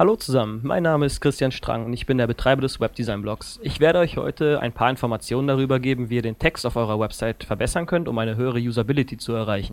Hallo zusammen, mein Name ist Christian Strang und ich bin der Betreiber des Webdesign-Blogs. Ich werde euch heute ein paar Informationen darüber geben, wie ihr den Text auf eurer Website verbessern könnt, um eine höhere Usability zu erreichen.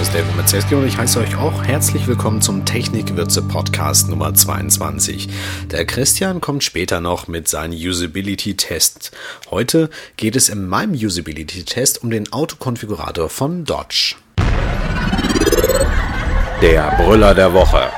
Ist David Mazeski und ich heiße euch auch herzlich willkommen zum Technikwürze Podcast Nummer 22. Der Christian kommt später noch mit seinen Usability Tests. Heute geht es in meinem Usability Test um den Autokonfigurator von Dodge. Der Brüller der Woche.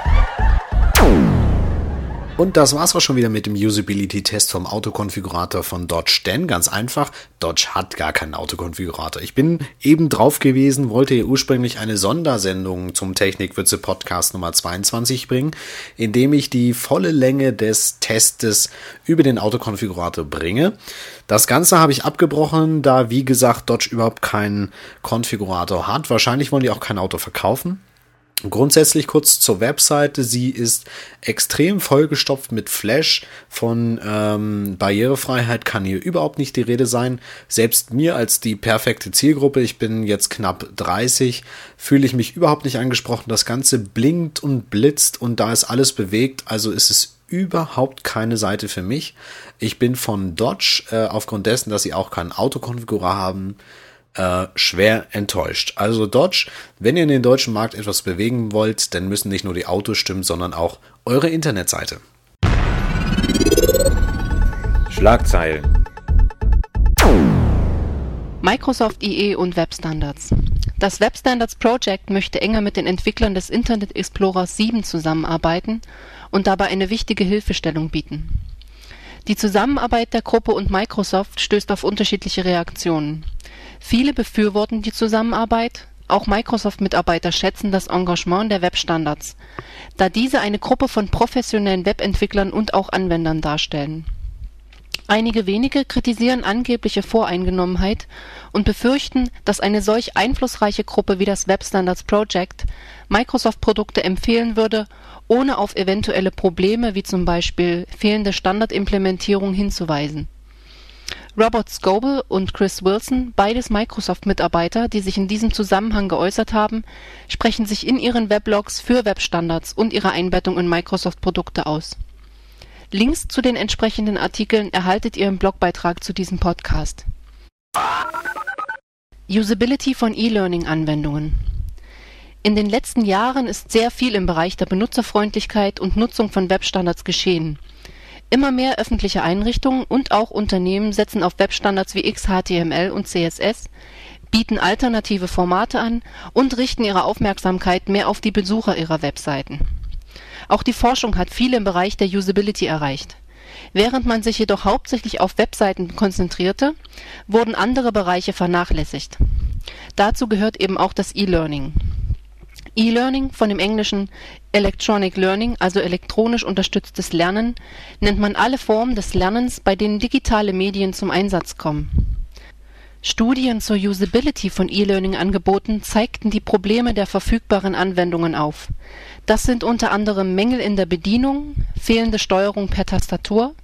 Und das war's auch schon wieder mit dem Usability-Test vom Autokonfigurator von Dodge. Denn ganz einfach, Dodge hat gar keinen Autokonfigurator. Ich bin eben drauf gewesen, wollte hier ursprünglich eine Sondersendung zum Technikwürze Podcast Nummer 22 bringen, indem ich die volle Länge des Testes über den Autokonfigurator bringe. Das Ganze habe ich abgebrochen, da wie gesagt Dodge überhaupt keinen Konfigurator hat. Wahrscheinlich wollen die auch kein Auto verkaufen. Grundsätzlich kurz zur Webseite. Sie ist extrem vollgestopft mit Flash. Von ähm, Barrierefreiheit kann hier überhaupt nicht die Rede sein. Selbst mir als die perfekte Zielgruppe, ich bin jetzt knapp 30, fühle ich mich überhaupt nicht angesprochen. Das Ganze blinkt und blitzt und da ist alles bewegt. Also ist es überhaupt keine Seite für mich. Ich bin von Dodge äh, aufgrund dessen, dass sie auch keinen Autokonfigurar haben äh, schwer enttäuscht. Also Dodge, wenn ihr in den deutschen Markt etwas bewegen wollt, dann müssen nicht nur die Autos stimmen, sondern auch eure Internetseite. Schlagzeilen. Microsoft IE und Webstandards. Das Webstandards Project möchte enger mit den Entwicklern des Internet Explorer 7 zusammenarbeiten und dabei eine wichtige Hilfestellung bieten. Die Zusammenarbeit der Gruppe und Microsoft stößt auf unterschiedliche Reaktionen. Viele befürworten die Zusammenarbeit, auch Microsoft-Mitarbeiter schätzen das Engagement der Webstandards, da diese eine Gruppe von professionellen Webentwicklern und auch Anwendern darstellen. Einige wenige kritisieren angebliche Voreingenommenheit und befürchten, dass eine solch einflussreiche Gruppe wie das Webstandards Project Microsoft-Produkte empfehlen würde, ohne auf eventuelle Probleme wie zum Beispiel fehlende Standardimplementierung hinzuweisen Robert Scoble und Chris Wilson, beides Microsoft-Mitarbeiter, die sich in diesem Zusammenhang geäußert haben, sprechen sich in ihren Weblogs für Webstandards und ihre Einbettung in Microsoft-Produkte aus. Links zu den entsprechenden Artikeln erhaltet ihr im Blogbeitrag zu diesem Podcast. Usability von E-Learning-Anwendungen In den letzten Jahren ist sehr viel im Bereich der Benutzerfreundlichkeit und Nutzung von Webstandards geschehen Immer mehr öffentliche Einrichtungen und auch Unternehmen setzen auf Webstandards wie XHTML und CSS, bieten alternative Formate an und richten ihre Aufmerksamkeit mehr auf die Besucher ihrer Webseiten. Auch die Forschung hat viel im Bereich der Usability erreicht. Während man sich jedoch hauptsächlich auf Webseiten konzentrierte, wurden andere Bereiche vernachlässigt. Dazu gehört eben auch das E-Learning E-Learning, von dem englischen Electronic Learning, also elektronisch unterstütztes Lernen, nennt man alle Formen des Lernens, bei denen digitale Medien zum Einsatz kommen. Studien zur Usability von E-Learning-Angeboten zeigten die Probleme der verfügbaren Anwendungen auf. Das sind unter anderem Mängel in der Bedienung, fehlende Steuerung per Tastatur,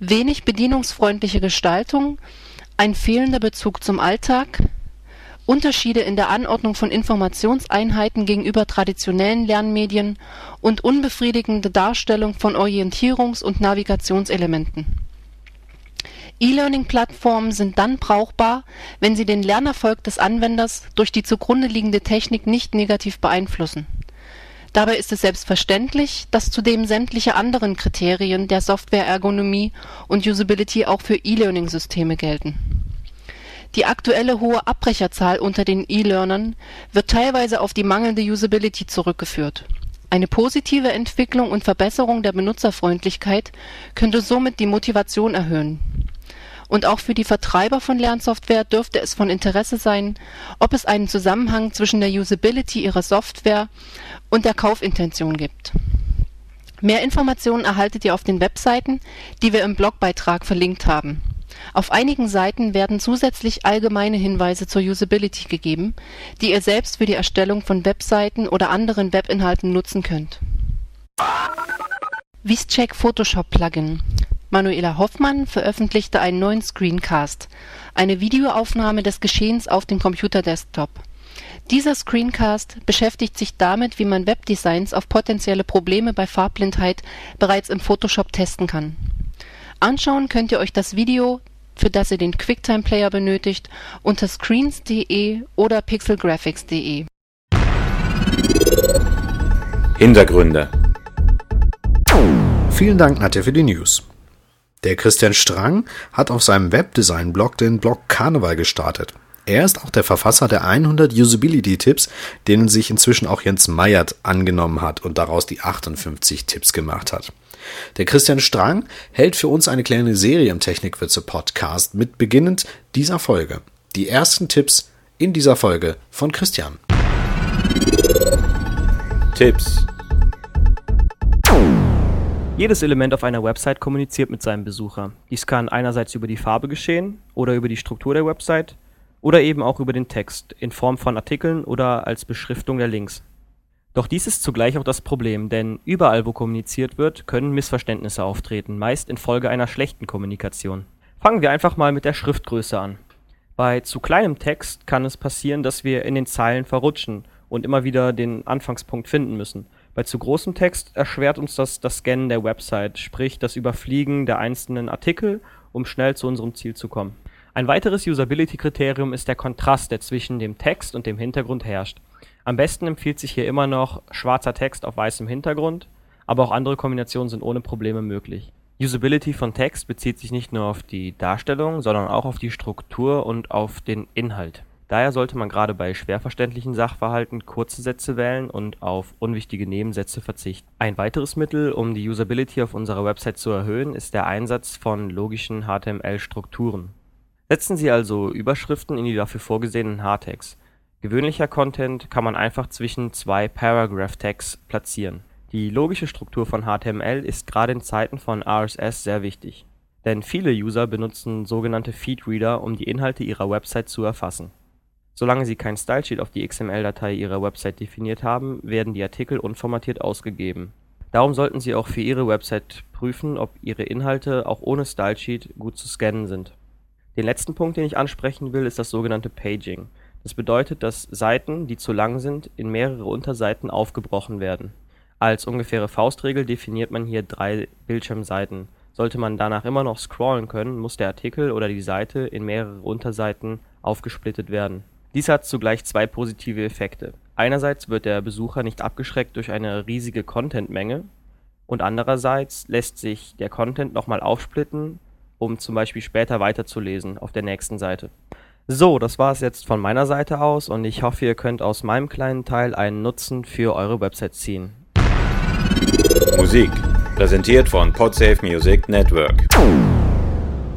wenig bedienungsfreundliche Gestaltung, ein fehlender Bezug zum Alltag Unterschiede in der Anordnung von Informationseinheiten gegenüber traditionellen Lernmedien und unbefriedigende Darstellung von Orientierungs und Navigationselementen. E-Learning-Plattformen sind dann brauchbar, wenn sie den Lernerfolg des Anwenders durch die zugrunde liegende Technik nicht negativ beeinflussen. Dabei ist es selbstverständlich, dass zudem sämtliche anderen Kriterien der Softwareergonomie und Usability auch für E-Learning-Systeme gelten die aktuelle hohe Abbrecherzahl unter den E-Learnern wird teilweise auf die mangelnde Usability zurückgeführt. Eine positive Entwicklung und Verbesserung der Benutzerfreundlichkeit könnte somit die Motivation erhöhen. Und auch für die Vertreiber von Lernsoftware dürfte es von Interesse sein, ob es einen Zusammenhang zwischen der Usability ihrer Software und der Kaufintention gibt. Mehr Informationen erhaltet ihr auf den Webseiten, die wir im Blogbeitrag verlinkt haben auf einigen Seiten werden zusätzlich allgemeine Hinweise zur Usability gegeben, die ihr selbst für die Erstellung von Webseiten oder anderen Webinhalten nutzen könnt Vischeck Photoshop Plugin. Manuela Hoffmann veröffentlichte einen neuen Screencast, eine Videoaufnahme des Geschehens auf dem Computerdesktop. Dieser Screencast beschäftigt sich damit, wie man Webdesigns auf potenzielle Probleme bei Farbblindheit bereits im Photoshop testen kann. Anschauen könnt ihr euch das Video, für das ihr den QuickTime Player benötigt, unter screens.de oder pixelgraphics.de. Hintergründe. Vielen Dank, Nadja, für die News. Der Christian Strang hat auf seinem Webdesign-Blog den Blog Karneval gestartet. Er ist auch der Verfasser der 100 Usability-Tipps, denen sich inzwischen auch Jens Meyert angenommen hat und daraus die 58 Tipps gemacht hat. Der Christian Strang hält für uns eine kleine Serie im Technikwürze Podcast mit beginnend dieser Folge. Die ersten Tipps in dieser Folge von Christian. Tipps. Jedes Element auf einer Website kommuniziert mit seinem Besucher. Dies kann einerseits über die Farbe geschehen oder über die Struktur der Website oder eben auch über den Text in Form von Artikeln oder als Beschriftung der Links. Doch dies ist zugleich auch das Problem, denn überall wo kommuniziert wird, können Missverständnisse auftreten, meist infolge einer schlechten Kommunikation. Fangen wir einfach mal mit der Schriftgröße an. Bei zu kleinem Text kann es passieren, dass wir in den Zeilen verrutschen und immer wieder den Anfangspunkt finden müssen. Bei zu großem Text erschwert uns das das Scannen der Website, sprich das Überfliegen der einzelnen Artikel, um schnell zu unserem Ziel zu kommen. Ein weiteres Usability-Kriterium ist der Kontrast, der zwischen dem Text und dem Hintergrund herrscht. Am besten empfiehlt sich hier immer noch schwarzer Text auf weißem Hintergrund, aber auch andere Kombinationen sind ohne Probleme möglich. Usability von Text bezieht sich nicht nur auf die Darstellung, sondern auch auf die Struktur und auf den Inhalt Daher sollte man gerade bei schwer verständlichen Sachverhalten kurze Sätze wählen und auf unwichtige Nebensätze verzichten. Ein weiteres Mittel, um die Usability auf unserer Website zu erhöhen, ist der Einsatz von logischen HTML-Strukturen. Setzen Sie also Überschriften in die dafür vorgesehenen Hardtags. Gewöhnlicher Content kann man einfach zwischen zwei Paragraph-Tags platzieren. Die logische Struktur von HTML ist gerade in Zeiten von RSS sehr wichtig, denn viele User benutzen sogenannte Feedreader, um die Inhalte ihrer Website zu erfassen Solange Sie kein Stylesheet auf die XML-Datei Ihrer Website definiert haben, werden die Artikel unformatiert ausgegeben. Darum sollten Sie auch für Ihre Website prüfen, ob Ihre Inhalte auch ohne Stylesheet gut zu scannen sind. Den letzten Punkt, den ich ansprechen will, ist das sogenannte Paging. Das bedeutet, dass Seiten, die zu lang sind, in mehrere Unterseiten aufgebrochen werden. Als ungefähre Faustregel definiert man hier drei Bildschirmseiten. Sollte man danach immer noch scrollen können, muss der Artikel oder die Seite in mehrere Unterseiten aufgesplittet werden dies hat zugleich zwei positive Effekte. Einerseits wird der Besucher nicht abgeschreckt durch eine riesige Contentmenge und andererseits lässt sich der Content nochmal aufsplitten, um zum Beispiel später weiterzulesen auf der nächsten Seite. So, das war es jetzt von meiner Seite aus und ich hoffe, ihr könnt aus meinem kleinen Teil einen Nutzen für eure Website ziehen. Musik, präsentiert von Podsafe Music Network.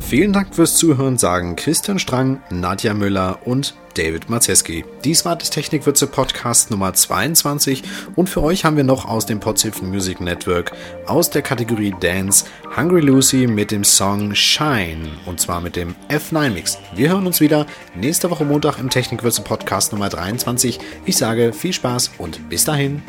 Vielen Dank fürs Zuhören, sagen Christian Strang, Nadja Müller und David Marzeski. Dies war das Technikwürze Podcast Nummer 22 und für euch haben wir noch aus dem Podsafe Music Network aus der Kategorie Dance Hungry Lucy mit dem Song Shine und zwar mit dem F9 Mix. Wir hören uns wieder nächste Woche Montag im Technikwürze Podcast Nummer 23. Ich sage viel Spaß und bis dahin.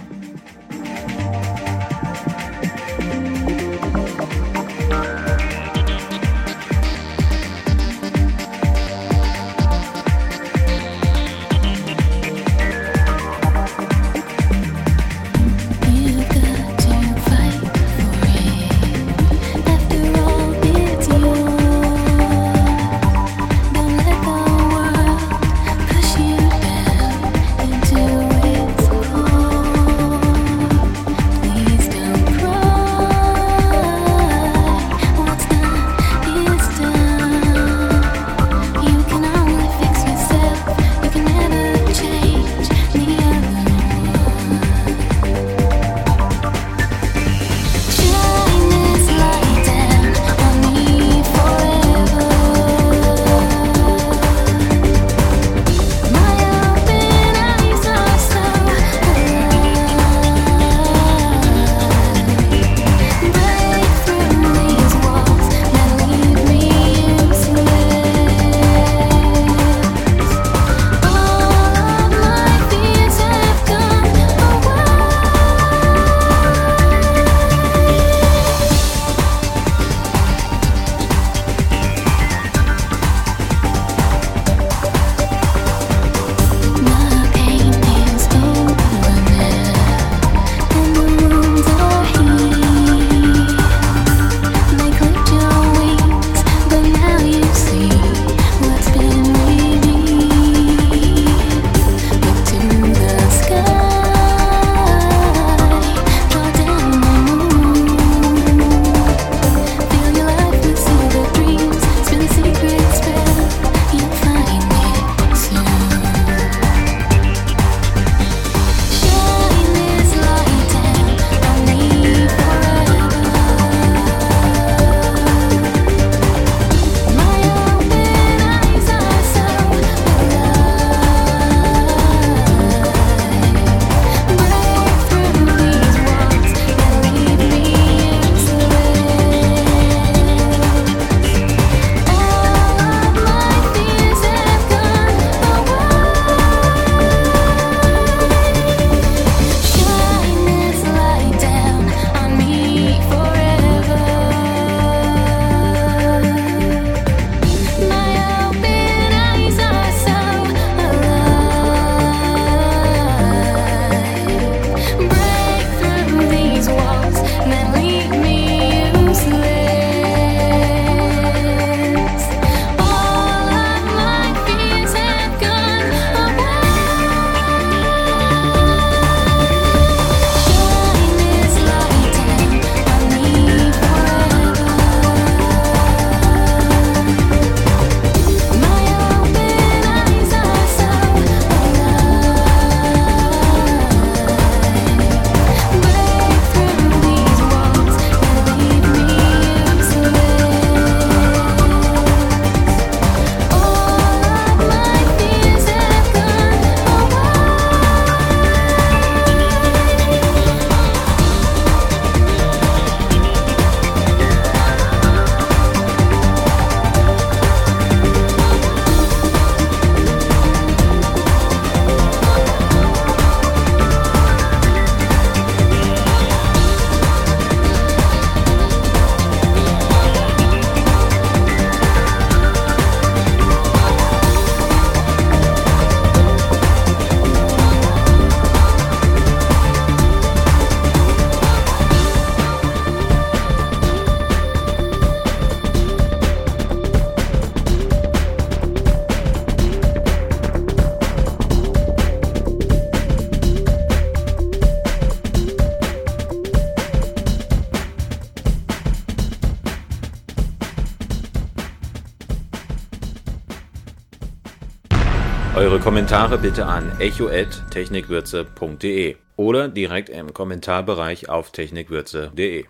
Kommentare bitte an echo@technikwürze.de oder direkt im Kommentarbereich auf technikwürze.de.